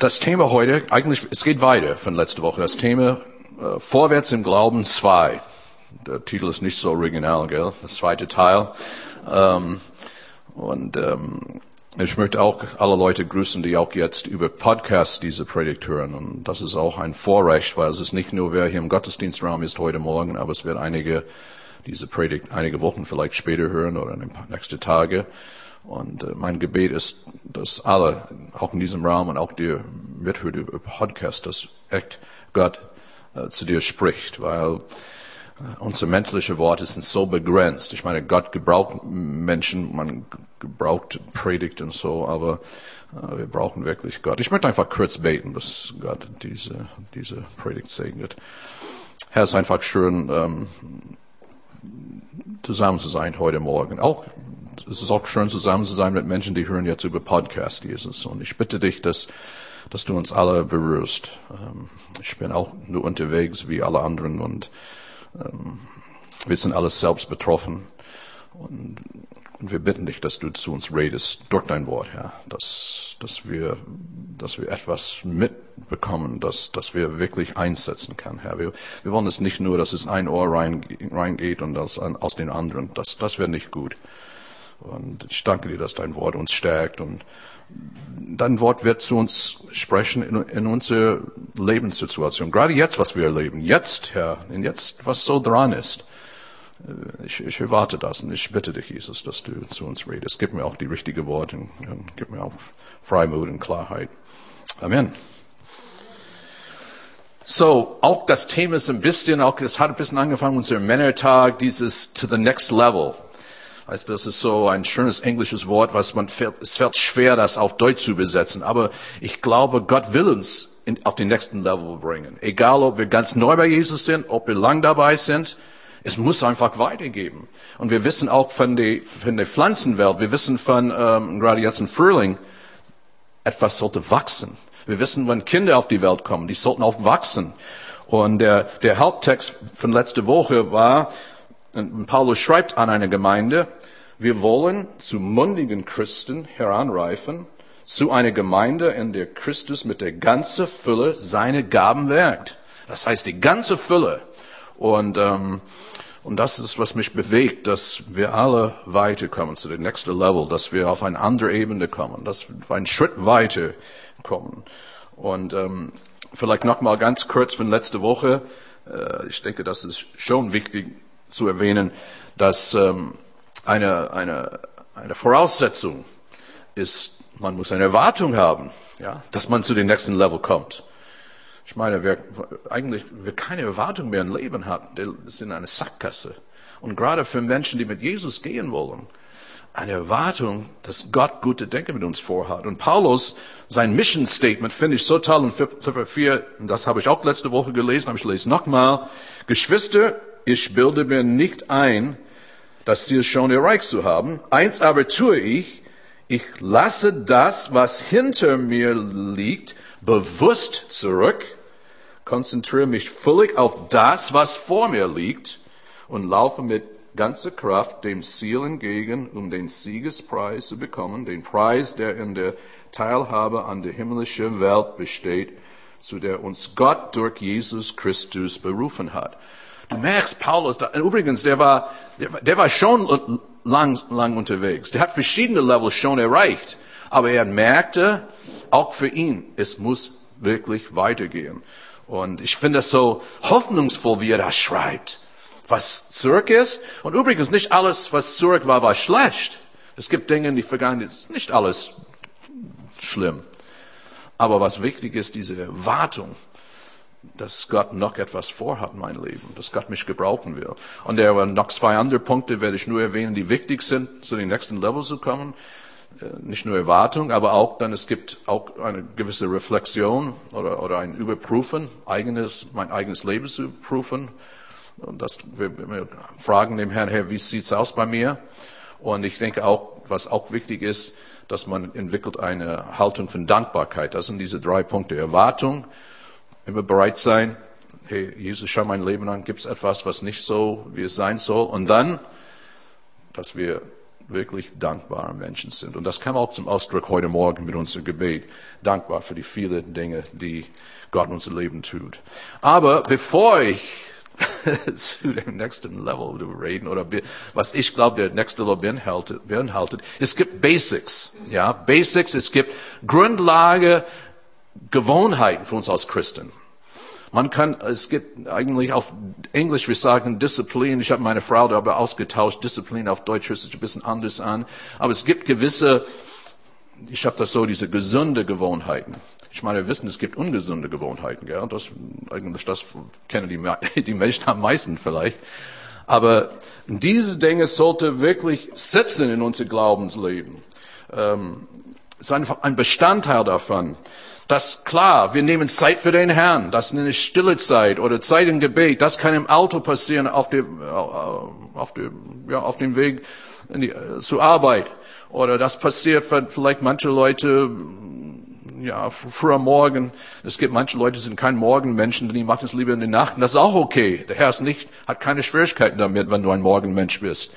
Das Thema heute, eigentlich, es geht weiter von letzter Woche. Das Thema äh, Vorwärts im Glauben 2. Der Titel ist nicht so original, gell? Das zweite Teil. Ähm, und ähm, ich möchte auch alle Leute grüßen, die auch jetzt über Podcast diese Predigt hören. Und das ist auch ein Vorrecht, weil es ist nicht nur, wer hier im Gottesdienstraum ist heute Morgen, aber es wird einige diese Predigt einige Wochen vielleicht später hören oder in den nächsten Tage. Und äh, mein Gebet ist, dass alle, auch in diesem Raum und auch dir mithört über Podcast, dass echt Gott äh, zu dir spricht, weil äh, unsere menschliche Worte sind so begrenzt. Ich meine, Gott gebraucht Menschen, man gebraucht Predigt und so, aber wir brauchen wirklich Gott. Ich möchte einfach kurz beten, dass Gott diese, diese Predigt segnet. Herr, es ist einfach schön, ähm, zusammen zu sein heute Morgen. Auch es ist auch schön zusammen zu sein mit Menschen, die hören jetzt über Podcast, Jesus. Und ich bitte dich, dass, dass du uns alle berührst. Ähm, ich bin auch nur unterwegs wie alle anderen und ähm, wir sind alles selbst betroffen. Und, und wir bitten dich, dass du zu uns redest durch dein Wort, Herr, dass, dass wir, dass wir etwas mitbekommen, dass, dass wir wirklich einsetzen können, Herr. Wir, wir wollen es nicht nur, dass es ein Ohr reingeht und das aus den anderen. Das, das wäre nicht gut. Und ich danke dir, dass dein Wort uns stärkt und dein Wort wird zu uns sprechen in, in unsere Lebenssituation. Gerade jetzt, was wir erleben. Jetzt, Herr, und jetzt, was so dran ist. Äh, ich, ich erwarte das und ich bitte dich, Jesus, dass du zu uns redest. Gib mir auch die richtigen Worte und, und gib mir auch Freimut und Klarheit. Amen. So, auch das Thema ist ein bisschen, auch es hat ein bisschen angefangen, unser Männertag, dieses to the next level. Weißt das ist so ein schönes englisches Wort, was man, es fällt schwer, das auf Deutsch zu übersetzen. Aber ich glaube, Gott will uns in, auf den nächsten Level bringen. Egal, ob wir ganz neu bei Jesus sind, ob wir lang dabei sind. Es muss einfach weitergeben. Und wir wissen auch von der, von der Pflanzenwelt, wir wissen von, ähm, gerade jetzt im Frühling, etwas sollte wachsen. Wir wissen, wenn Kinder auf die Welt kommen, die sollten auch wachsen. Und der, der Haupttext von letzter Woche war, Paulus schreibt an eine Gemeinde, wir wollen zu mundigen Christen heranreifen, zu einer Gemeinde, in der Christus mit der ganzen Fülle seine Gaben wirkt. Das heißt, die ganze Fülle. Und, ähm, und das ist, was mich bewegt, dass wir alle weiterkommen zu dem nächsten Level, dass wir auf eine andere Ebene kommen, dass wir einen Schritt weiter kommen. Und ähm, vielleicht noch mal ganz kurz von letzter Woche. Äh, ich denke, das ist schon wichtig zu erwähnen, dass ähm, eine, eine, eine Voraussetzung ist, man muss eine Erwartung haben, ja, dass man zu dem nächsten Level kommt. Ich meine, wer eigentlich wer keine Erwartung mehr im Leben hat, der ist in einer Sackgasse. Und gerade für Menschen, die mit Jesus gehen wollen, eine Erwartung, dass Gott gute Denke mit uns vorhat. Und Paulus, sein Mission Statement finde ich so toll in Philipper 4, und das habe ich auch letzte Woche gelesen, aber ich lese nochmal. Geschwister, ich bilde mir nicht ein, das Ziel schon erreicht zu haben. Eins aber tue ich, ich lasse das, was hinter mir liegt, bewusst zurück, konzentriere mich völlig auf das, was vor mir liegt und laufe mit ganzer Kraft dem Ziel entgegen, um den Siegespreis zu bekommen, den Preis, der in der Teilhabe an der himmlischen Welt besteht, zu der uns Gott durch Jesus Christus berufen hat. Du merkst, Paulus, da, übrigens, der war, der, der war schon lang, lang unterwegs. Der hat verschiedene Levels schon erreicht. Aber er merkte, auch für ihn, es muss wirklich weitergehen. Und ich finde es so hoffnungsvoll, wie er das schreibt. Was zurück ist. Und übrigens, nicht alles, was zurück war, war schlecht. Es gibt Dinge, die vergangen sind. Nicht alles schlimm. Aber was wichtig ist, diese Erwartung, dass Gott noch etwas vorhat in meinem Leben, dass Gott mich gebrauchen will. Und er waren noch zwei andere Punkte, werde ich nur erwähnen, die wichtig sind, zu den nächsten Level zu kommen. Äh, nicht nur Erwartung, aber auch dann, es gibt auch eine gewisse Reflexion oder, oder ein Überprüfen, eigenes, mein eigenes Leben zu prüfen. Und das, wir, wir fragen dem Herrn, Herr, wie sieht's aus bei mir? Und ich denke auch, was auch wichtig ist, dass man entwickelt eine Haltung von Dankbarkeit. Das sind diese drei Punkte. Erwartung, immer bereit sein, hey, Jesus, schau mein Leben an, gibt es etwas, was nicht so, wie es sein soll? Und dann, dass wir wirklich dankbare Menschen sind. Und das kam auch zum Ausdruck heute Morgen mit unserem Gebet. Dankbar für die vielen Dinge, die Gott in unser Leben tut. Aber bevor ich zu dem nächsten Level reden oder was ich glaube, der nächste Level beinhaltet, beinhaltet, es gibt Basics, ja, Basics, es gibt Grundlage, Gewohnheiten für uns als Christen. Man kann, es gibt eigentlich auf Englisch, wir sagen Disziplin. Ich habe meine Frau darüber ausgetauscht. Disziplin auf Deutsch hört sich ein bisschen anders an. Aber es gibt gewisse, ich habe das so, diese gesunde Gewohnheiten. Ich meine, wir wissen, es gibt ungesunde Gewohnheiten. Gell? Das, eigentlich, das kennen die, die Menschen am meisten vielleicht. Aber diese Dinge sollte wirklich sitzen in unser Glaubensleben. Ähm, ist einfach ein Bestandteil davon. Das klar, wir nehmen Zeit für den Herrn. Das ist eine stille Zeit oder Zeit im Gebet. Das kann im Auto passieren auf dem, äh, auf dem, ja, auf dem Weg die, äh, zur Arbeit. Oder das passiert vielleicht manche Leute, ja, früh am Morgen. Es gibt manche Leute, die sind kein Morgenmenschen, die machen es lieber in der Nacht. Und das ist auch okay. Der Herr ist nicht, hat keine Schwierigkeiten damit, wenn du ein Morgenmensch bist.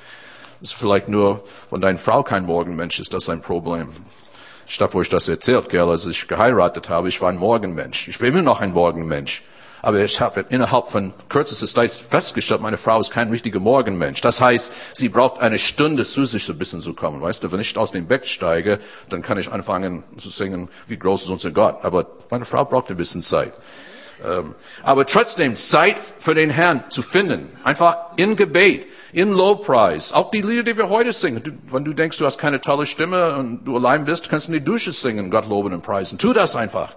Das ist vielleicht nur, wenn deine Frau kein Morgenmensch ist, das ist ein Problem. Statt wo ich das erzählt, gell, als ich geheiratet habe, ich war ein Morgenmensch. Ich bin immer noch ein Morgenmensch. Aber ich habe innerhalb von kürzester Zeit festgestellt, meine Frau ist kein richtiger Morgenmensch. Das heißt, sie braucht eine Stunde zu sich so ein bisschen zu kommen. Weißt du, wenn ich aus dem Bett steige, dann kann ich anfangen zu singen, wie groß ist unser Gott. Aber meine Frau braucht ein bisschen Zeit. Ähm, aber trotzdem Zeit für den Herrn zu finden. Einfach in Gebet in Lobpreis. Auch die Lieder, die wir heute singen. Du, wenn du denkst, du hast keine tolle Stimme und du allein bist, kannst du in die Dusche singen, Gott loben und preisen. Tu das einfach.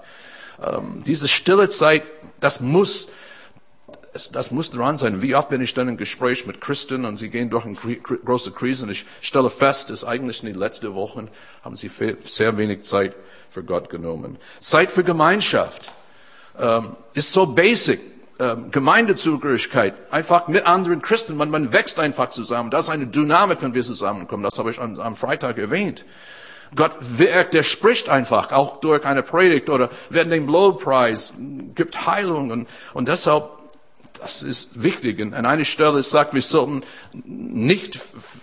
Ähm, diese stille Zeit, das muss, das muss dran sein. Wie oft bin ich dann im Gespräch mit Christen und sie gehen durch eine große Krise und ich stelle fest, dass eigentlich in den letzten Wochen haben sie sehr wenig Zeit für Gott genommen. Zeit für Gemeinschaft ähm, ist so basic ähm, Gemeindezugehörigkeit, einfach mit anderen Christen, man, man wächst einfach zusammen. Das ist eine Dynamik, wenn wir zusammenkommen. Das habe ich am, am Freitag erwähnt. Gott wirkt, der spricht einfach, auch durch eine Predigt oder während dem Lobpreis, gibt Heilung und, und deshalb, das ist wichtig. Und an einer Stelle sagt, wir sollten nicht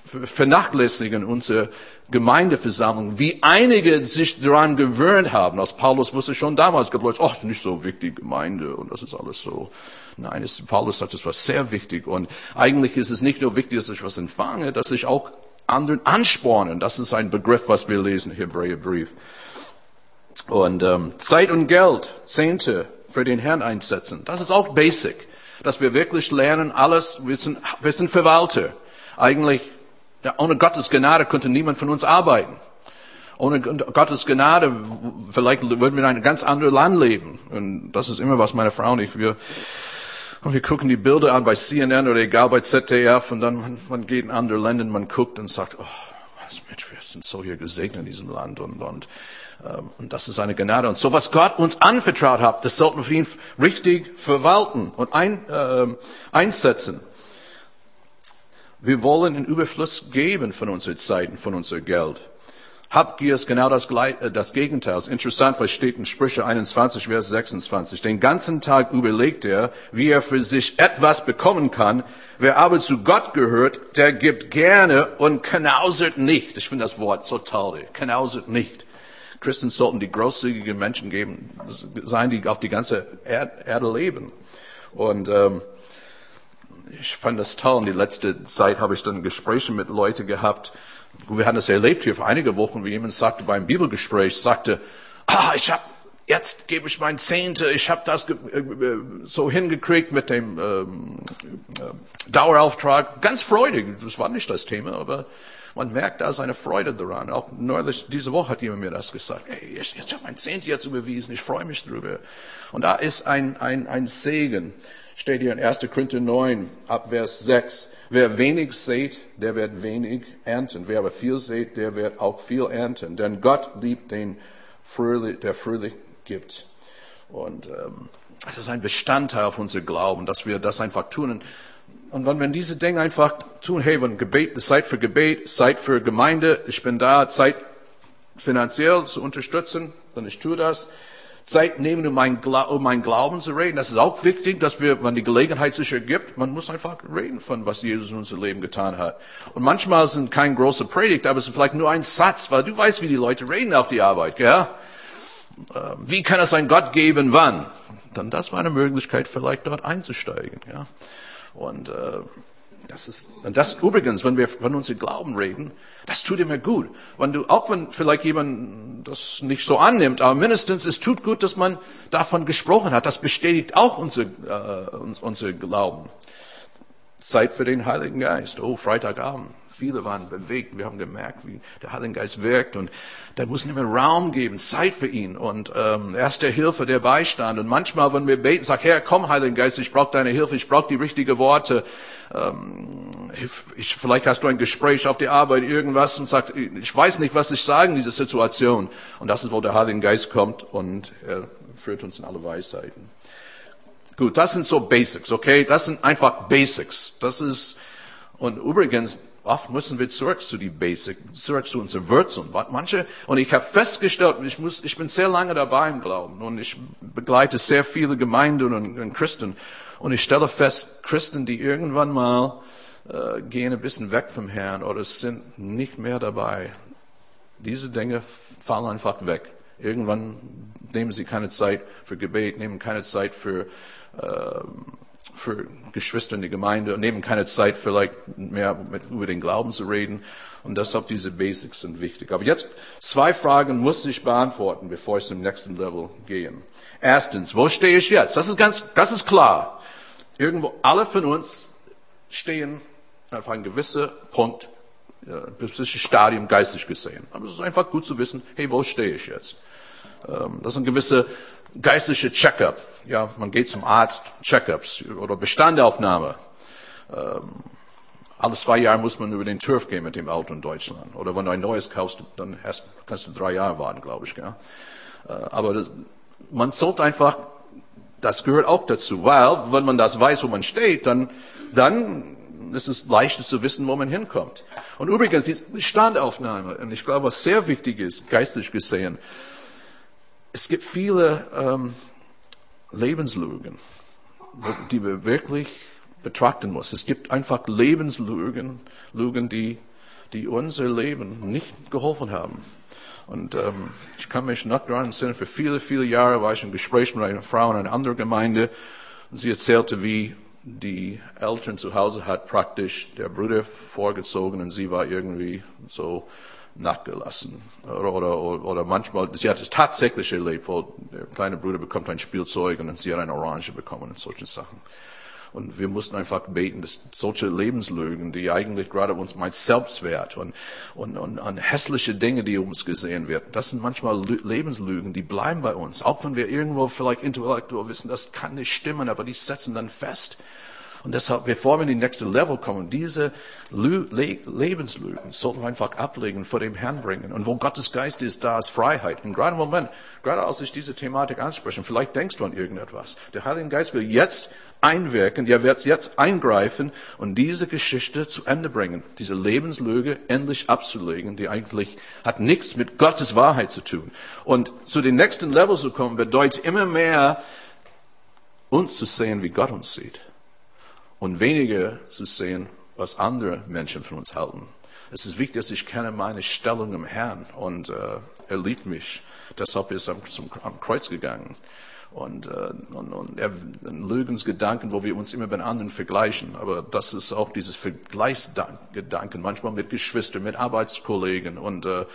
vernachlässigen unsere Gemeindeversammlung, wie einige sich daran gewöhnt haben. Als Paulus wusste schon damals, gab Leute, ach, nicht so wichtig, Gemeinde und das ist alles so. Nein, es, Paulus sagt, das war sehr wichtig und eigentlich ist es nicht nur wichtig, dass ich was empfange, dass ich auch anderen anspornen. Das ist ein Begriff, was wir lesen, Hebräerbrief. Und ähm, Zeit und Geld, Zehnte für den Herrn einsetzen. Das ist auch basic, dass wir wirklich lernen, alles, wir sind, wir sind Verwalter. Eigentlich ja, ohne Gottes Gnade könnte niemand von uns arbeiten. Ohne Gottes Gnade, vielleicht würden wir in einem ganz anderen Land leben. Und das ist immer, was meine Frau und ich, wir, und wir gucken die Bilder an bei CNN oder egal bei ZDF und dann man, man geht in andere Länder man guckt und sagt, oh, was mit, wir sind so hier gesegnet in diesem Land und, und, und das ist eine Gnade. Und so was Gott uns anvertraut hat, das sollten wir ihn richtig verwalten und ein, äh, einsetzen. Wir wollen in Überfluss geben von unserer Zeit von unser Geld. Habgier ist genau das, äh, das Gegenteil. Interessant, was steht in Sprüche 21, Vers 26. Den ganzen Tag überlegt er, wie er für sich etwas bekommen kann. Wer aber zu Gott gehört, der gibt gerne und knausert nicht. Ich finde das Wort so toll. Knausert nicht. Christen sollten die großzügigen Menschen geben, sein, die auf die ganze Erde leben. Und ähm, ich fand das toll. In die letzte Zeit habe ich dann Gespräche mit Leuten gehabt. Wir haben das erlebt hier vor einige Wochen, wie jemand sagte beim Bibelgespräch, sagte, ah, ich habe jetzt gebe ich mein Zehnte, ich habe das äh, so hingekriegt mit dem ähm, äh, Dauerauftrag. Ganz freudig, das war nicht das Thema, aber man merkt, da ist eine Freude daran. Auch neulich, diese Woche hat jemand mir das gesagt. Hey, ich, ich habe mein Zehnte jetzt überwiesen, ich freue mich drüber. Und da ist ein, ein, ein Segen steht hier in 1. Korinther 9, ab Vers 6. Wer wenig sät, der wird wenig ernten. Wer aber viel sät, der wird auch viel ernten. Denn Gott liebt den, fröhlich, der fröhlich gibt. Und ähm, das ist ein Bestandteil auf unser Glauben, dass wir das einfach tun. Und wenn wir diese Dinge einfach tun, hey, wenn Gebet, Zeit für Gebet, Zeit für Gemeinde, ich bin da, Zeit finanziell zu unterstützen, dann ich tue das Zeit nehmen, um meinen, um meinen Glauben zu reden. Das ist auch wichtig, dass wir, wenn die Gelegenheit sich ergibt, man muss einfach reden von, was Jesus in unserem Leben getan hat. Und manchmal sind kein großer Predigt, aber es ist vielleicht nur ein Satz, weil du weißt, wie die Leute reden auf die Arbeit, gell? Ähm, wie kann es ein Gott geben, wann? Dann das war eine Möglichkeit, vielleicht dort einzusteigen, ja? Und, äh, das ist, und das übrigens, wenn wir von unserem Glauben reden, das tut immer gut. Wenn du, auch wenn vielleicht jemand das nicht so annimmt, aber mindestens es tut gut, dass man davon gesprochen hat. Das bestätigt auch unser, äh, unser Glauben. Zeit für den Heiligen Geist. Oh, Freitagabend. Viele waren bewegt. Wir haben gemerkt, wie der Heilige Geist wirkt. Und da muss nicht mehr Raum geben, Zeit für ihn. Und ähm, er ist der Hilfe, der Beistand. Und manchmal, wenn wir beten, sag, Herr, komm, Heiliger Geist, ich brauche deine Hilfe, ich brauche die richtigen Worte. Ähm, ich, vielleicht hast du ein Gespräch auf der Arbeit, irgendwas und sagt, ich weiß nicht, was ich sagen in dieser Situation. Und das ist, wo der Heilige Geist kommt und er führt uns in alle Weisheiten. Gut, das sind so Basics, okay? Das sind einfach Basics. Das ist, und übrigens, oft müssen wir zurück zu die Basics, zurück zu unseren Wurzeln. Manche, und ich habe festgestellt, ich muss, ich bin sehr lange dabei im Glauben und ich begleite sehr viele Gemeinden und, und Christen. Und ich stelle fest, Christen, die irgendwann mal äh, gehen ein bisschen weg vom Herrn oder sind nicht mehr dabei. Diese Dinge fallen einfach weg. Irgendwann nehmen sie keine Zeit für Gebet, nehmen keine Zeit für äh, für Geschwister in der Gemeinde und nehmen keine Zeit vielleicht mehr mit, über den Glauben zu reden. Und deshalb diese Basics sind wichtig. Aber jetzt zwei Fragen muss ich beantworten, bevor ich zum nächsten Level gehe. Erstens, wo stehe ich jetzt? Das ist ganz, das ist klar. Irgendwo, alle von uns stehen auf einem gewissen Punkt, äh, gewisses Stadium geistig gesehen. Aber es ist einfach gut zu wissen, hey, wo stehe ich jetzt? Ähm, das ist ein gewisser geistliche Checkup. Ja, man geht zum Arzt, Checkups oder Bestandaufnahme. Ähm, alle zwei Jahre muss man über den Turf gehen mit dem Auto in Deutschland. Oder wenn du ein neues kaufst, dann hast, kannst du drei Jahre warten, glaube ich. Gell? Äh, aber das, man sollte einfach, das gehört auch dazu, weil wenn man das weiß, wo man steht, dann, dann ist es leichter zu wissen, wo man hinkommt. Und übrigens, die Bestandaufnahme, und ich glaube, was sehr wichtig ist, geistlich gesehen, es gibt viele ähm, Lebenslügen, die wir wirklich betrachten muss. Es gibt einfach Lebenslügen, Lügen, die, die unser Leben nicht geholfen haben. Und ähm, ich kann mich noch daran erinnern, für viele, viele Jahre war ich im Gespräch mit einer Frau in einer anderen Gemeinde. Und sie erzählte, wie die Eltern zu Hause hat praktisch der Bruder vorgezogen und sie war irgendwie so nachgelassen. Oder, oder, oder manchmal, sie hat es tatsächlich erlebt, wo der kleine Bruder bekommt ein Spielzeug und sie hat eine Orange bekommen und solche Sachen. Und wir mussten einfach beten, dass solche Lebenslügen, die eigentlich gerade uns mein Selbstwert und, und, und, und hässliche Dinge, die uns gesehen werden, das sind manchmal Lebenslügen, die bleiben bei uns. Auch wenn wir irgendwo vielleicht intellektuell wissen, das kann nicht stimmen, aber die setzen dann fest. Und deshalb, bevor wir in die nächste Level kommen, diese Le Lebenslügen sollten wir einfach ablegen, vor dem Herrn bringen. Und wo Gottes Geist ist, da ist Freiheit. Und gerade im Moment, gerade als ich diese Thematik anspreche, vielleicht denkst du an irgendetwas. Der Heilige Geist will jetzt einwirken, er wird jetzt eingreifen und diese Geschichte zu Ende bringen. Diese Lebenslüge endlich abzulegen, die eigentlich hat nichts mit Gottes Wahrheit zu tun. Und zu den nächsten Level zu kommen, bedeutet immer mehr, uns zu sehen, wie Gott uns sieht und weniger zu sehen, was andere Menschen von uns halten. Es ist wichtig, dass ich kenne meine Stellung im Herrn und äh, er liebt mich. Deshalb ist er zum, am Kreuz gegangen. Und, äh, und, und er, Lügensgedanken, wo wir uns immer mit anderen vergleichen. Aber das ist auch dieses Vergleichsgedanken, manchmal mit Geschwistern, mit Arbeitskollegen. Und äh,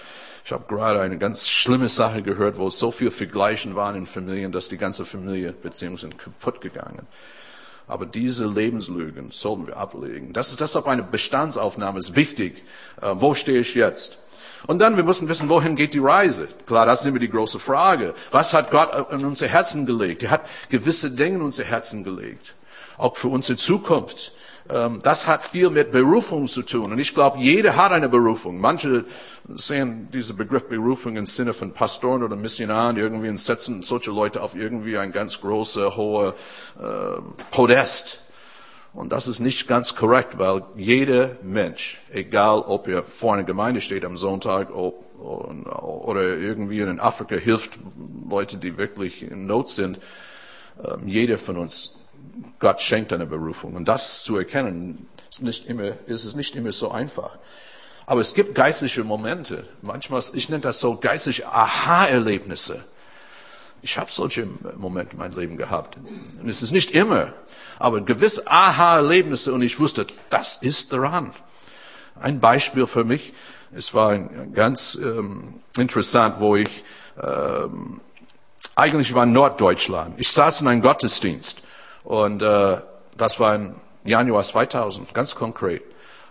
ich habe gerade eine ganz schlimme Sache gehört, wo so viel Vergleichen waren in Familien, dass die ganze Familienbeziehungen sind kaputt gegangen. Aber diese Lebenslügen sollten wir ablegen. Das ist deshalb eine Bestandsaufnahme ist wichtig. Äh, wo stehe ich jetzt? Und dann, wir müssen wissen, wohin geht die Reise? Klar, das ist immer die große Frage. Was hat Gott in unser Herzen gelegt? Er hat gewisse Dinge in unser Herzen gelegt. Auch für unsere Zukunft. Ähm, das hat viel mit Berufung zu tun. Und ich glaube, jeder hat eine Berufung. Manche sehen diesen Begriff Berufung im Sinne von Pastoren oder Missionaren irgendwie und setzen solche Leute auf irgendwie ein ganz großer, hoher äh, Podest. Und das ist nicht ganz korrekt, weil jeder Mensch, egal ob er vor einer Gemeinde steht am Sonntag, ob oder irgendwie in Afrika hilft Leute, die wirklich in Not sind. Ähm, jeder von uns, Gott schenkt eine Berufung. Und das zu erkennen, ist, nicht immer, ist es nicht immer so einfach. Aber es gibt geistliche Momente. Manchmal, ich nenne das so geistliche Aha-Erlebnisse. Ich habe solche Momente in meinem Leben gehabt. Und es ist nicht immer, aber gewisse Aha-Erlebnisse und ich wusste, das ist dran. Ein Beispiel für mich, es war ganz ähm, interessant, wo ich ähm, eigentlich war Norddeutschland. Ich saß in einem Gottesdienst und äh, das war im Januar 2000, ganz konkret.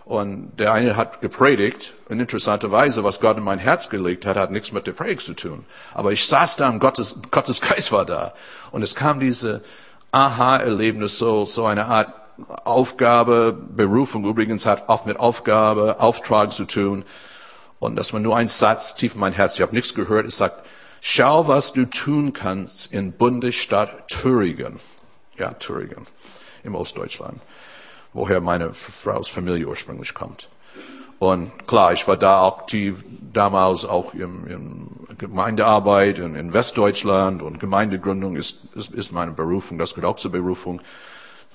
Und der eine hat gepredigt, und interessanterweise, was Gott in mein Herz gelegt hat, hat nichts mit der Predigt zu tun. Aber ich saß da und Gottes, Gottes Geist war da. Und es kam diese Aha-Erlebnis, so, so eine Art Aufgabe, Berufung übrigens hat oft mit Aufgabe, Auftrag zu tun. Und das war nur ein Satz tief in mein Herz. Ich habe nichts gehört. Es sagt, schau, was du tun kannst in Bundesstadt Thüringen. Ja, Thüringen im Ostdeutschland, woher meine Frau's Familie ursprünglich kommt. Und klar, ich war da aktiv, damals auch in, in Gemeindearbeit in, in, Westdeutschland und Gemeindegründung ist, ist, ist meine Berufung, das gehört auch zur Berufung.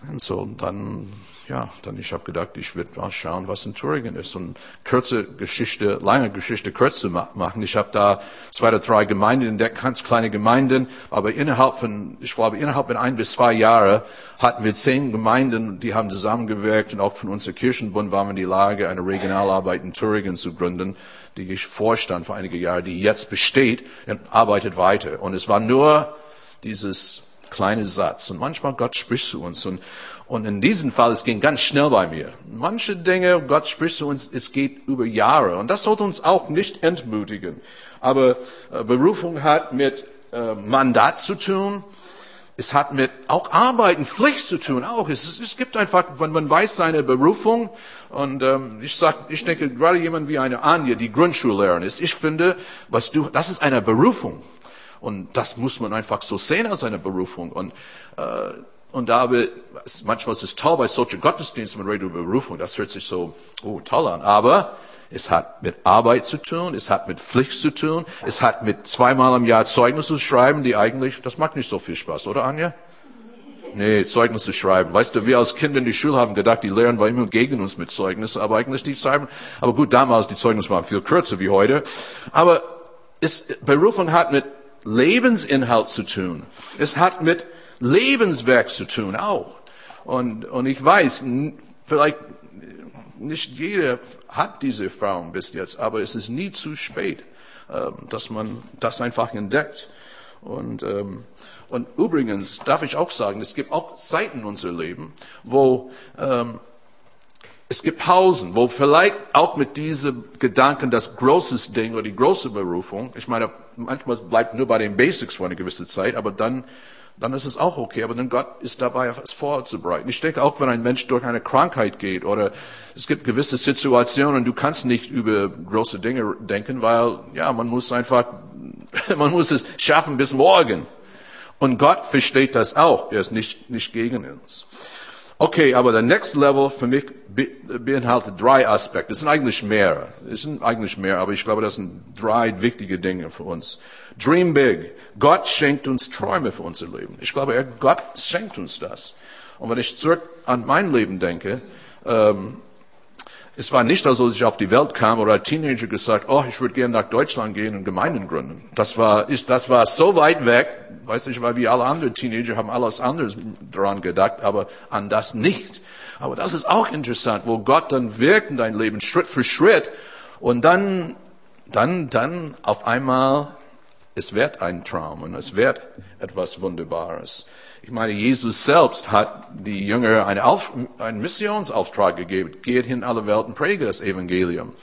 Und so, dann ja, dann ich habe gedacht, ich werde mal schauen, was in Thüringen ist und kurze Geschichte, lange Geschichte kürzer machen. Ich habe da zwei oder drei Gemeinden entdeckt, ganz kleine Gemeinden, aber innerhalb von, ich glaube, innerhalb von ein bis zwei Jahre hatten wir zehn Gemeinden, die haben zusammengewirkt und auch von unserem Kirchenbund waren wir in die Lage, eine Regionalarbeit in Thüringen zu gründen, die ich vorstand vor einige Jahre, die jetzt besteht und arbeitet weiter. Und es war nur dieses kleine Satz. Und manchmal Gott spricht zu uns. Und und in diesem Fall, es ging ganz schnell bei mir. Manche Dinge, Gott spricht zu uns, es geht über Jahre. Und das sollte uns auch nicht entmutigen. Aber äh, Berufung hat mit äh, Mandat zu tun. Es hat mit auch Arbeiten, Pflicht zu tun. Auch es, es, gibt einfach, wenn man weiß seine Berufung. Und ähm, ich sag, ich denke gerade jemand wie eine Anja, die Grundschullehrerin ist. Ich finde, was du, das ist eine Berufung. Und das muss man einfach so sehen als eine Berufung. Und äh, und da habe, manchmal ist es toll bei solchen Gottesdiensten, man redet über Berufung, das hört sich so oh, toll an. Aber es hat mit Arbeit zu tun, es hat mit Pflicht zu tun, es hat mit zweimal im Jahr Zeugnis zu schreiben, die eigentlich, das macht nicht so viel Spaß, oder Anja? Nee, Zeugnis zu schreiben. Weißt du, wir als Kinder in die Schule haben gedacht, die Lehrer waren immer gegen uns mit Zeugnissen, aber eigentlich die schreiben, aber gut, damals, die Zeugnisse waren viel kürzer wie heute. Aber es, Berufung hat mit Lebensinhalt zu tun. Es hat mit Lebenswerk zu tun auch. Und, und ich weiß, vielleicht nicht jeder hat diese Erfahrung bis jetzt, aber es ist nie zu spät, ähm, dass man das einfach entdeckt. Und, ähm, und übrigens darf ich auch sagen, es gibt auch Zeiten in unserem Leben, wo ähm, es gibt Pausen, wo vielleicht auch mit diesem Gedanken das große Ding oder die große Berufung, ich meine, manchmal bleibt nur bei den Basics für eine gewisse Zeit, aber dann dann ist es auch okay. Aber dann Gott ist dabei, es vorzubereiten. Ich denke auch, wenn ein Mensch durch eine Krankheit geht oder es gibt gewisse Situationen, du kannst nicht über große Dinge denken, weil, ja, man muss einfach, man muss es schaffen bis morgen. Und Gott versteht das auch. Er ist nicht, nicht gegen uns. Okay, aber der Next Level für mich beinhaltet drei Aspekte. Es sind eigentlich mehr. Es sind eigentlich mehr, aber ich glaube, das sind drei wichtige Dinge für uns. Dream big. Gott schenkt uns Träume für unser Leben. Ich glaube, er, Gott schenkt uns das. Und wenn ich zurück an mein Leben denke, ähm, es war nicht, als ich auf die Welt kam oder als Teenager gesagt, oh, ich würde gerne nach Deutschland gehen und Gemeinden gründen. Das war, ist, das war so weit weg, weiß nicht, weil wie alle anderen Teenager haben alles anderes daran gedacht, aber an das nicht. Aber das ist auch interessant, wo Gott dann wirkt in dein Leben Schritt für Schritt und dann, dann, dann auf einmal, es wird ein Traum und es wird etwas Wunderbares. Ich meine, Jesus selbst hat die Jünger eine Auf, einen Missionsauftrag gegeben. Geht hin alle Welt und predige das Evangelium.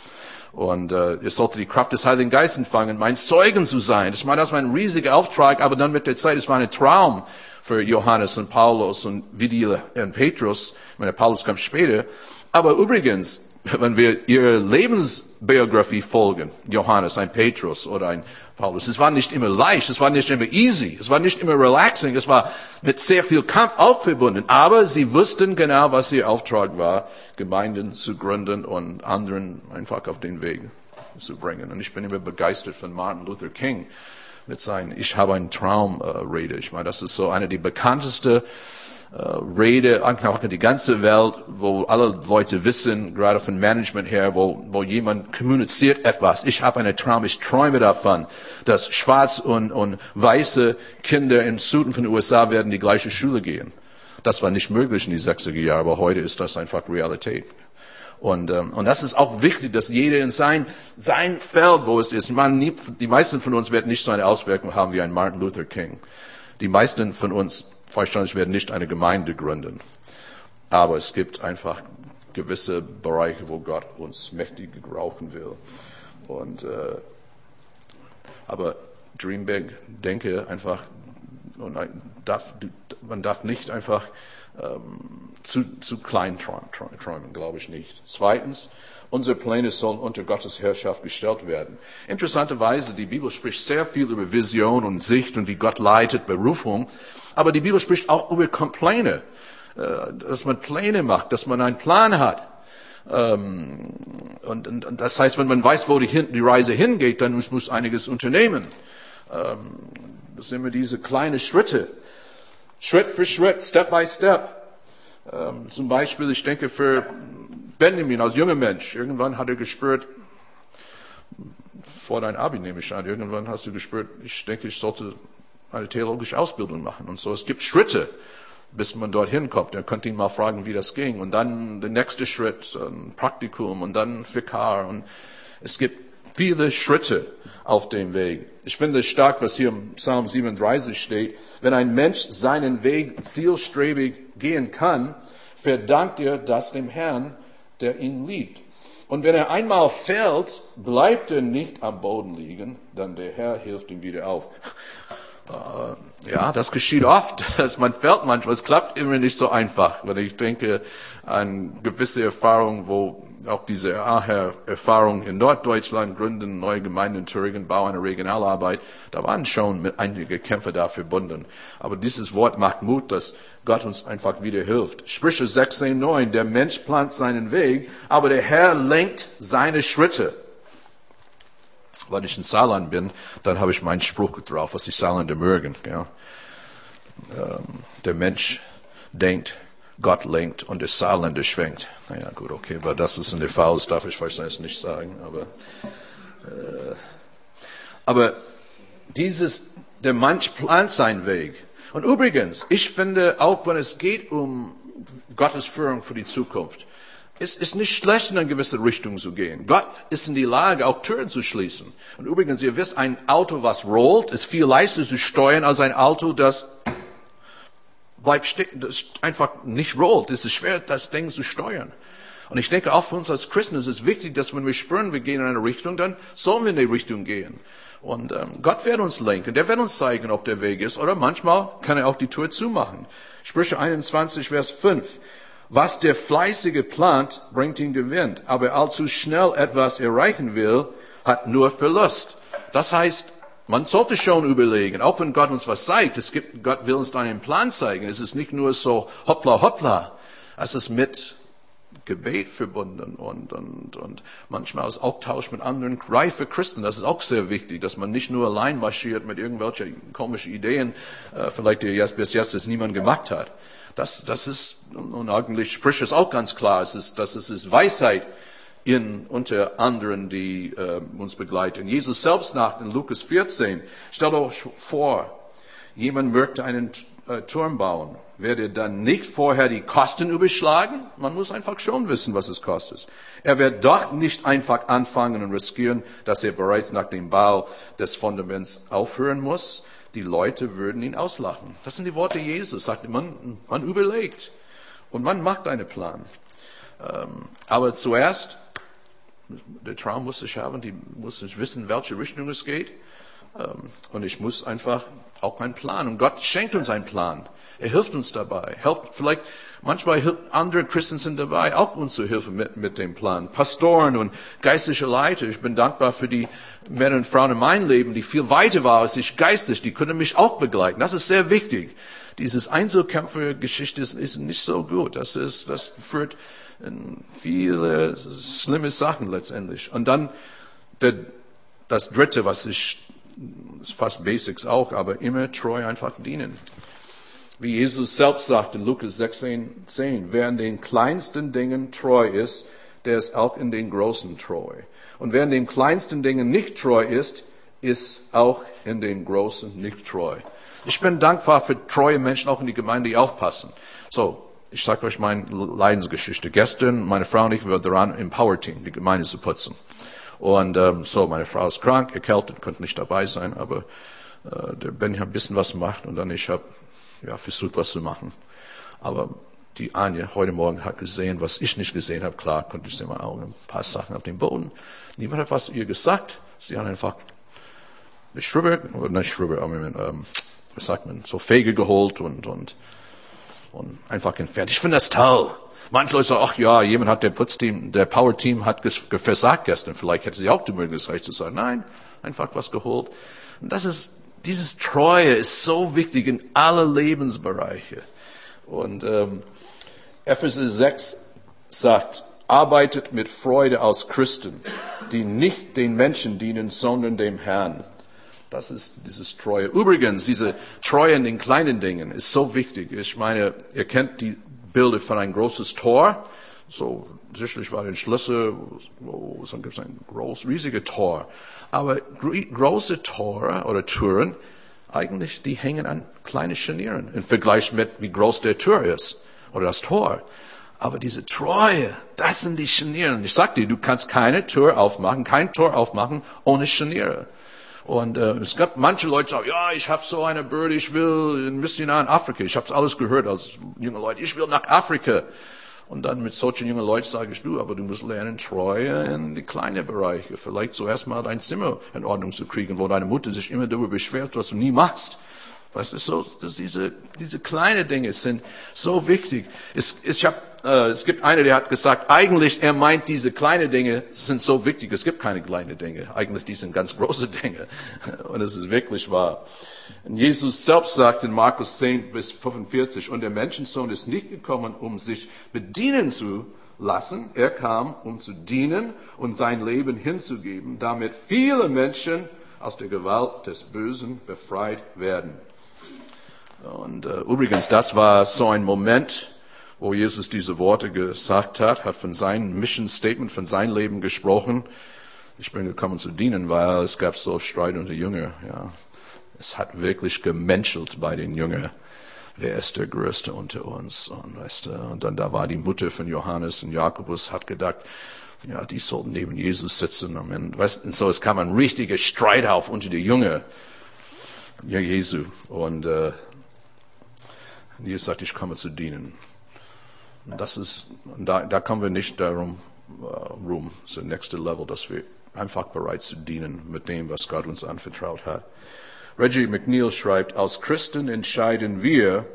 Und äh, es sollte die Kraft des Heiligen Geistes empfangen, mein Zeugen zu sein. Ich meine, das war ein riesiger Auftrag, aber dann mit der Zeit, es war ein Traum für Johannes und Paulus und Vidil und Petrus. Ich meine, Paulus kam später. Aber übrigens, wenn wir ihre Lebensbiografie folgen, Johannes, ein Petrus oder ein Paulus. Es war nicht immer leicht, es war nicht immer easy, es war nicht immer relaxing, es war mit sehr viel Kampf auch verbunden. Aber sie wussten genau, was ihr Auftrag war, Gemeinden zu gründen und anderen einfach auf den Weg zu bringen. Und ich bin immer begeistert von Martin Luther King mit seinen Ich habe einen Traum äh, Rede. Ich meine, das ist so eine der bekanntesten Rede, eigentlich die ganze Welt, wo alle Leute wissen, gerade von Management her, wo, wo jemand kommuniziert etwas. Ich habe einen Traum, ich träume davon, dass schwarz und, und weiße Kinder im Süden von den USA werden die gleiche Schule gehen. Das war nicht möglich in die 60er Jahre, aber heute ist das einfach Realität. Und, ähm, und das ist auch wichtig, dass jeder in sein, sein Feld, wo es ist, man, die meisten von uns werden nicht so eine Auswirkung haben wie ein Martin Luther King. Die meisten von uns wahrscheinlich werden nicht eine Gemeinde gründen. Aber es gibt einfach gewisse Bereiche, wo Gott uns mächtig gebrauchen will. Und, äh, aber dream big, denke einfach, und darf, man darf nicht einfach ähm, zu, zu klein träumen, glaube ich nicht. Zweitens, unsere Pläne sollen unter Gottes Herrschaft gestellt werden. Interessanterweise, die Bibel spricht sehr viel über Vision und Sicht und wie Gott leitet, Berufung. Aber die Bibel spricht auch über Pläne, äh, dass man Pläne macht, dass man einen Plan hat. Ähm, und, das heißt, wenn man weiß, wo die, die Reise hingeht, dann muss, muss einiges unternehmen. Ähm, das sind immer diese kleinen Schritte. Schritt für Schritt, Step by Step. Ähm, zum Beispiel, ich denke für Benjamin als junger Mensch, irgendwann hat er gespürt, vor dein Abi nehme ich an, irgendwann hast du gespürt, ich denke, ich sollte eine theologische Ausbildung machen und so. Es gibt Schritte, bis man dorthin kommt. Ihr könnt ihn mal fragen, wie das ging. Und dann der nächste Schritt, ein Praktikum und dann Vikar. Und es gibt viele Schritte auf dem Weg. Ich finde es stark, was hier im Psalm 37 steht. Wenn ein Mensch seinen Weg zielstrebig gehen kann, verdankt er das dem Herrn, der ihn liebt. Und wenn er einmal fällt, bleibt er nicht am Boden liegen, dann der Herr hilft ihm wieder auf. Äh, ja, das geschieht oft, dass man fällt manchmal. Es klappt immer nicht so einfach. Wenn ich denke an gewisse Erfahrungen, wo auch diese Erfahrung in Norddeutschland gründen, neue Gemeinden in Thüringen, Bau einer Regionalarbeit, da waren schon einige Kämpfe da verbunden. Aber dieses Wort macht Mut, dass Gott uns einfach wieder hilft. Sprüche 16, 9, der Mensch plant seinen Weg, aber der Herr lenkt seine Schritte. Wenn ich in Saarland bin, dann habe ich meinen Spruch drauf, was die Saarländer mögen. Ja. Ähm, der Mensch denkt, Gott lenkt und der Saarländer schwenkt. Naja, gut, okay, aber das ist in der Faust, darf ich wahrscheinlich nicht sagen. Aber, äh, aber dieses, der Mensch plant seinen Weg. Und übrigens, ich finde, auch wenn es geht um Gottes Führung für die Zukunft, es ist nicht schlecht, in eine gewisse Richtung zu gehen. Gott ist in die Lage, auch Türen zu schließen. Und übrigens, ihr wisst, ein Auto, was rollt, ist viel leichter zu steuern als ein Auto, das bleibt stecken, das einfach nicht rollt. Es ist schwer, das Ding zu steuern. Und ich denke auch für uns als Christen ist es wichtig, dass wenn wir spüren, wir gehen in eine Richtung, dann sollen wir in die Richtung gehen. Und ähm, Gott wird uns lenken, der wird uns zeigen, ob der Weg ist. Oder manchmal kann er auch die Tür zumachen. Sprüche 21, Vers 5. Was der Fleißige plant, bringt ihn Gewinn. Aber allzu schnell etwas erreichen will, hat nur Verlust. Das heißt, man sollte schon überlegen, auch wenn Gott uns was zeigt, es gibt, Gott will uns einen Plan zeigen. Es ist nicht nur so hoppla hoppla. Es ist mit Gebet verbunden und, und, und manchmal ist Austausch mit anderen reife Christen. Das ist auch sehr wichtig, dass man nicht nur allein marschiert mit irgendwelchen komischen Ideen, äh, vielleicht die jetzt, bis jetzt das niemand gemacht hat. Das, das ist, und eigentlich spricht es auch ganz klar, es ist, das ist, ist Weisheit in unter anderen, die äh, uns begleiten. Jesus selbst sagt in Lukas 14, stellt euch vor, jemand möchte einen äh, Turm bauen. Werde dann nicht vorher die Kosten überschlagen? Man muss einfach schon wissen, was es kostet. Er wird doch nicht einfach anfangen und riskieren, dass er bereits nach dem Bau des Fundaments aufhören muss. Die Leute würden ihn auslachen. Das sind die Worte Jesus. Sagt man, man überlegt und man macht einen Plan. Ähm, aber zuerst der Traum muss ich haben, die muss ich wissen, welche Richtung es geht. Ähm, und ich muss einfach auch einen Plan. Und Gott schenkt uns einen Plan. Er hilft uns dabei. Helft vielleicht, manchmal hilft andere Christen sind dabei, auch uns zu helfen mit, mit dem Plan. Pastoren und geistliche Leiter. Ich bin dankbar für die Männer und Frauen in meinem Leben, die viel weiter waren als ich geistig. Die können mich auch begleiten. Das ist sehr wichtig. Dieses Einzelkämpfergeschichte ist, ist nicht so gut. Das ist, das führt viele schlimme Sachen letztendlich. Und dann Der, das dritte, was ich, fast Basics auch, aber immer treu einfach dienen. Wie Jesus selbst sagt in Lukas 16, 10, wer in den kleinsten Dingen treu ist, der ist auch in den großen treu. Und wer in den kleinsten Dingen nicht treu ist, ist auch in den großen nicht treu. Ich bin dankbar für treue Menschen auch in die Gemeinde, die aufpassen. So, ich sage euch meine Leidensgeschichte. Gestern, meine Frau und ich, waren dran, im Power-Team die Gemeinde zu putzen. Und ähm, so, meine Frau ist krank, erkältet, konnte nicht dabei sein, aber äh, der Benny hat ein bisschen was gemacht und dann ich habe ja, versucht, was zu machen. Aber die Anja heute Morgen hat gesehen, was ich nicht gesehen habe. Klar, konnte ich sehen meine Augen, ein paar Sachen auf dem Boden. Niemand hat was ihr gesagt. Sie haben einfach eine Schrubbe, oder nicht Schrubbe, aber ähm, was sagt man, so Fege geholt und, und, und einfach entfernt. Ich finde das toll. Manche Leute sagen, ach ja, jemand hat der Putzteam, der Power-Team hat versagt gestern. Vielleicht hätte sie auch die Möglichkeit zu sagen, nein, einfach was geholt. Und das ist, dieses Treue ist so wichtig in alle Lebensbereiche. Und ähm, Epheser 6 sagt, arbeitet mit Freude aus Christen, die nicht den Menschen dienen, sondern dem Herrn. Das ist dieses Treue. Übrigens, diese Treue in den kleinen Dingen ist so wichtig. Ich meine, ihr kennt die Bilder von ein großes Tor. So, sicherlich war den Schlüssel, wo, so gibt es ein groß, riesiges Tor. Aber große Tore oder Türen, eigentlich, die hängen an kleine Scharnieren im Vergleich mit, wie groß der Tür ist oder das Tor. Aber diese Treue, das sind die Scharniere. Ich sag dir, du kannst keine Tür aufmachen, kein Tor aufmachen ohne Scharniere. Und äh, es gab manche Leute, sagen, ja, ich habe so eine Bürde, ich will ein Missionar in Afrika. Ich habe alles gehört als junge Leute. Ich will nach Afrika. Und dann mit solchen jungen Leuten sage ich, du, aber du musst lernen, Treue in die kleinen Bereiche. Vielleicht zuerst mal dein Zimmer in Ordnung zu kriegen, wo deine Mutter sich immer darüber beschwert, was du nie machst. Weißt du, so, dass diese, diese kleinen Dinge sind so wichtig. Es, ich hab, äh, es gibt einer, der hat gesagt, eigentlich, er meint, diese kleinen Dinge sind so wichtig. Es gibt keine kleinen Dinge. Eigentlich, die sind ganz große Dinge. Und es ist wirklich wahr. Und Jesus selbst sagt in Markus 10 bis 45, und der Menschensohn ist nicht gekommen, um sich bedienen zu lassen. Er kam, um zu dienen und sein Leben hinzugeben, damit viele Menschen aus der Gewalt des Bösen befreit werden. Und äh, übrigens, das war so ein Moment, wo Jesus diese Worte gesagt hat, hat von seinem Mission Statement, von seinem Leben gesprochen. Ich bin gekommen zu dienen, weil es gab so Streit unter Jünger. Ja, es hat wirklich gemenschelt bei den Jüngern. Wer ist der Größte unter uns? Und, weißt du, und dann da war die Mutter von Johannes und Jakobus, hat gedacht, ja, die sollten neben Jesus sitzen. Und, weißt, und so es kam ein richtiger Streit auf unter die Jünger, ja, Jesu. Und äh, Jesus sagt, ich komme zu dienen. Das ist, da, da kommen wir nicht darum, uh, rum, so nächste Level, dass wir einfach bereit zu dienen mit dem, was Gott uns anvertraut hat. Reggie McNeil schreibt, als Christen entscheiden wir,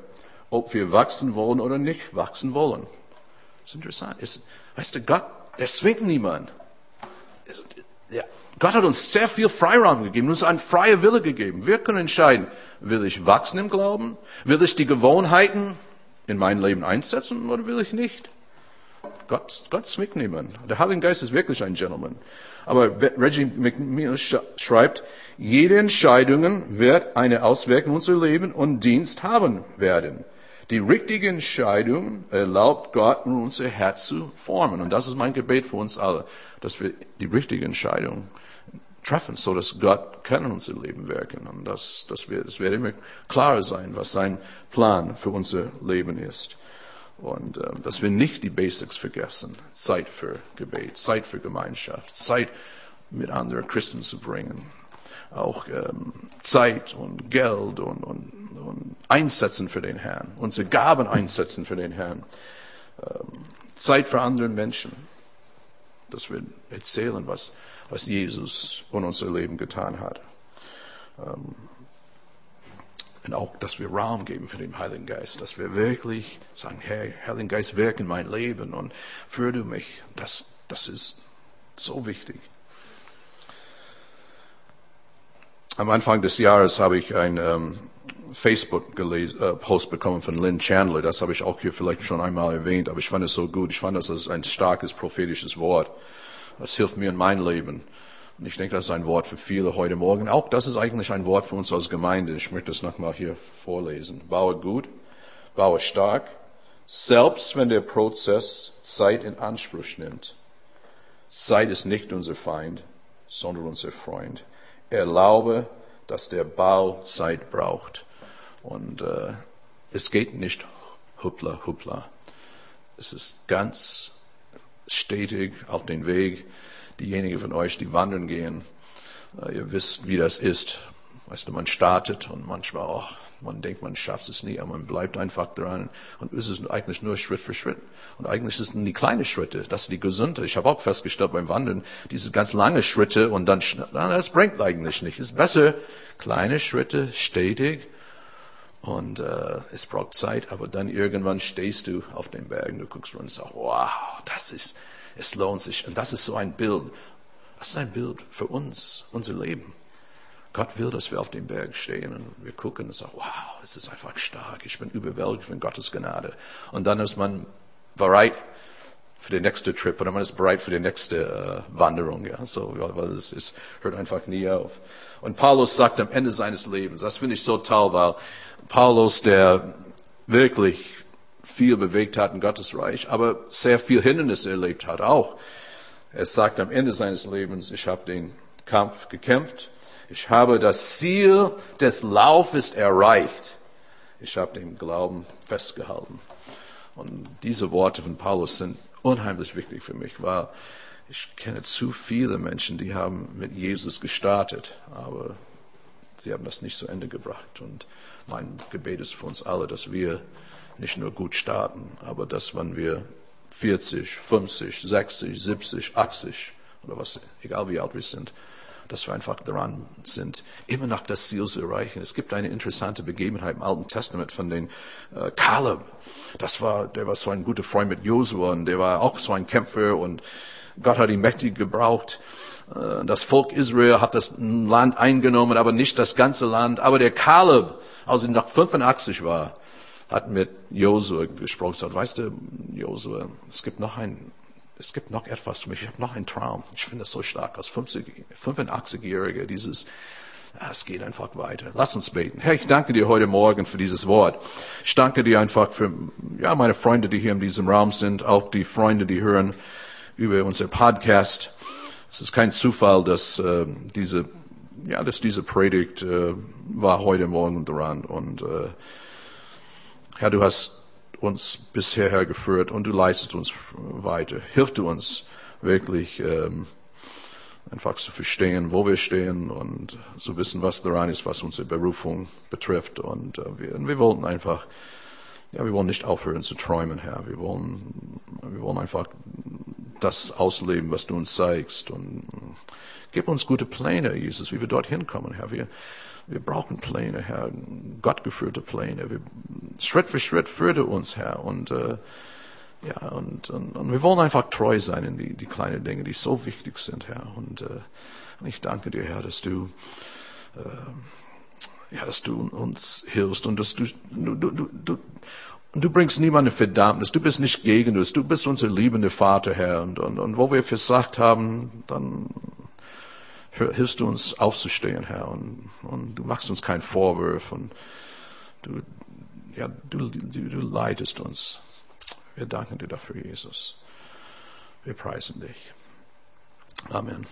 ob wir wachsen wollen oder nicht wachsen wollen. Das ist interessant. Ist, weißt du, Gott, der zwingt niemand. Ja, Gott hat uns sehr viel Freiraum gegeben, uns einen freien Wille gegeben. Wir können entscheiden, will ich wachsen im Glauben? Will ich die Gewohnheiten in mein Leben einsetzen oder will ich nicht? Gott, Gott zwingt niemand. Der Heilige Geist ist wirklich ein Gentleman. Aber Reggie McNeil schreibt, jede Entscheidung wird eine Auswirkung in unser Leben und Dienst haben werden. Die richtige Entscheidung erlaubt Gott, unser Herz zu formen. Und das ist mein Gebet für uns alle, dass wir die richtige Entscheidung treffen, so dass Gott kann in unser Leben wirken. Und das, das, wird, das wird immer klarer sein, was sein Plan für unser Leben ist. Und äh, dass wir nicht die Basics vergessen. Zeit für Gebet, Zeit für Gemeinschaft, Zeit mit anderen Christen zu bringen. Auch ähm, Zeit und Geld und, und, und einsetzen für den Herrn. Unsere Gaben einsetzen für den Herrn. Ähm, Zeit für andere Menschen. Dass wir erzählen, was, was Jesus in unser Leben getan hat. Ähm, und auch, dass wir Raum geben für den Heiligen Geist, dass wir wirklich sagen, Herr, Heiligen Geist, wirke in mein Leben und führe du mich. Das, das ist so wichtig. Am Anfang des Jahres habe ich ein ähm, Facebook-Post äh, bekommen von Lynn Chandler. Das habe ich auch hier vielleicht schon einmal erwähnt, aber ich fand es so gut. Ich fand das als ein starkes prophetisches Wort. Das hilft mir in meinem Leben. Und ich denke, das ist ein Wort für viele heute Morgen. Auch das ist eigentlich ein Wort für uns als Gemeinde. Ich möchte das nochmal hier vorlesen. Baue gut, baue stark, selbst wenn der Prozess Zeit in Anspruch nimmt. Zeit ist nicht unser Feind, sondern unser Freund. Erlaube, dass der Bau Zeit braucht. Und äh, es geht nicht huppla, huppla. Es ist ganz stetig auf den Weg. Diejenigen von euch, die wandern gehen, äh, ihr wisst, wie das ist. Weißt du, man startet und manchmal auch, man denkt, man schafft es nie, aber man bleibt einfach dran und ist es eigentlich nur Schritt für Schritt. Und eigentlich sind die kleinen Schritte, das ist die gesunde. Ich habe auch festgestellt beim Wandern, diese ganz lange Schritte und dann, das bringt eigentlich nicht. Es ist besser, kleine Schritte, stetig und äh, es braucht Zeit, aber dann irgendwann stehst du auf den Bergen, du guckst und sagst, wow, das ist, es lohnt sich. Und das ist so ein Bild. Das ist ein Bild für uns, unser Leben. Gott will, dass wir auf dem Berg stehen und wir gucken und sagen, wow, es ist einfach stark. Ich bin überwältigt von Gottes Gnade. Und dann ist man bereit für den nächsten Trip oder man ist bereit für die nächste äh, Wanderung. Ja, so, weil es, es hört einfach nie auf. Und Paulus sagt am Ende seines Lebens, das finde ich so toll, weil Paulus, der wirklich viel bewegt hat in Gottes Reich, aber sehr viel Hindernisse erlebt hat auch. Er sagt am Ende seines Lebens, ich habe den Kampf gekämpft, ich habe das Ziel des Laufes erreicht, ich habe den Glauben festgehalten. Und diese Worte von Paulus sind unheimlich wichtig für mich, weil ich kenne zu viele Menschen, die haben mit Jesus gestartet, aber sie haben das nicht zu Ende gebracht. Und mein Gebet ist für uns alle, dass wir nicht nur gut starten, aber dass wenn wir 40, 50, 60, 70, 80 oder was, egal wie alt wir sind, dass wir einfach dran sind, immer noch das Ziel zu erreichen. Es gibt eine interessante Begebenheit im Alten Testament von den äh, Caleb. Das war, der war so ein guter Freund mit Josua und der war auch so ein Kämpfer und Gott hat ihn mächtig gebraucht. Äh, das Volk Israel hat das Land eingenommen, aber nicht das ganze Land. Aber der Caleb, als er noch 85 war, hat mit Josua gesprochen, gesagt, weißt du, Josua, es gibt noch ein, es gibt noch etwas für mich, ich habe noch einen Traum. Ich finde das so stark, als 85-Jähriger, dieses, es geht einfach weiter. Lass uns beten. Herr, ich danke dir heute Morgen für dieses Wort. Ich danke dir einfach für, ja, meine Freunde, die hier in diesem Raum sind, auch die Freunde, die hören über unser Podcast. Es ist kein Zufall, dass äh, diese, ja, dass diese Predigt äh, war heute Morgen dran. Und äh, Herr, du hast uns bisher geführt und du leistest uns weiter. Hilf du uns wirklich ähm, einfach zu verstehen, wo wir stehen und zu wissen, was daran ist, was unsere Berufung betrifft. Und äh, wir, wir wollten einfach, ja, wir wollen nicht aufhören zu träumen, Herr. Wir wollen, wir wollen einfach das ausleben, was du uns zeigst. Und gib uns gute Pläne, Jesus, wie wir dorthin kommen, Herr. Wir, wir brauchen Pläne, Herr, gottgeführte Pläne. Wir, Schritt für Schritt führte uns, Herr. Und äh, ja, und, und, und wir wollen einfach treu sein in die, die kleinen Dinge, die so wichtig sind, Herr. Und, äh, ich danke dir, Herr, dass du äh, ja, dass du uns hilfst und dass du, du, du, du, und du bringst niemanden Verdammnis. Du bist nicht gegen uns. Du bist unser liebender Vater, Herr. Und, und, und wo wir versagt haben, dann hilfst du uns aufzustehen, Herr. Und, und du machst uns keinen Vorwurf. Und du, ja, du, du, du leitest uns. Wir danken dir dafür, Jesus. Wir preisen dich. Amen.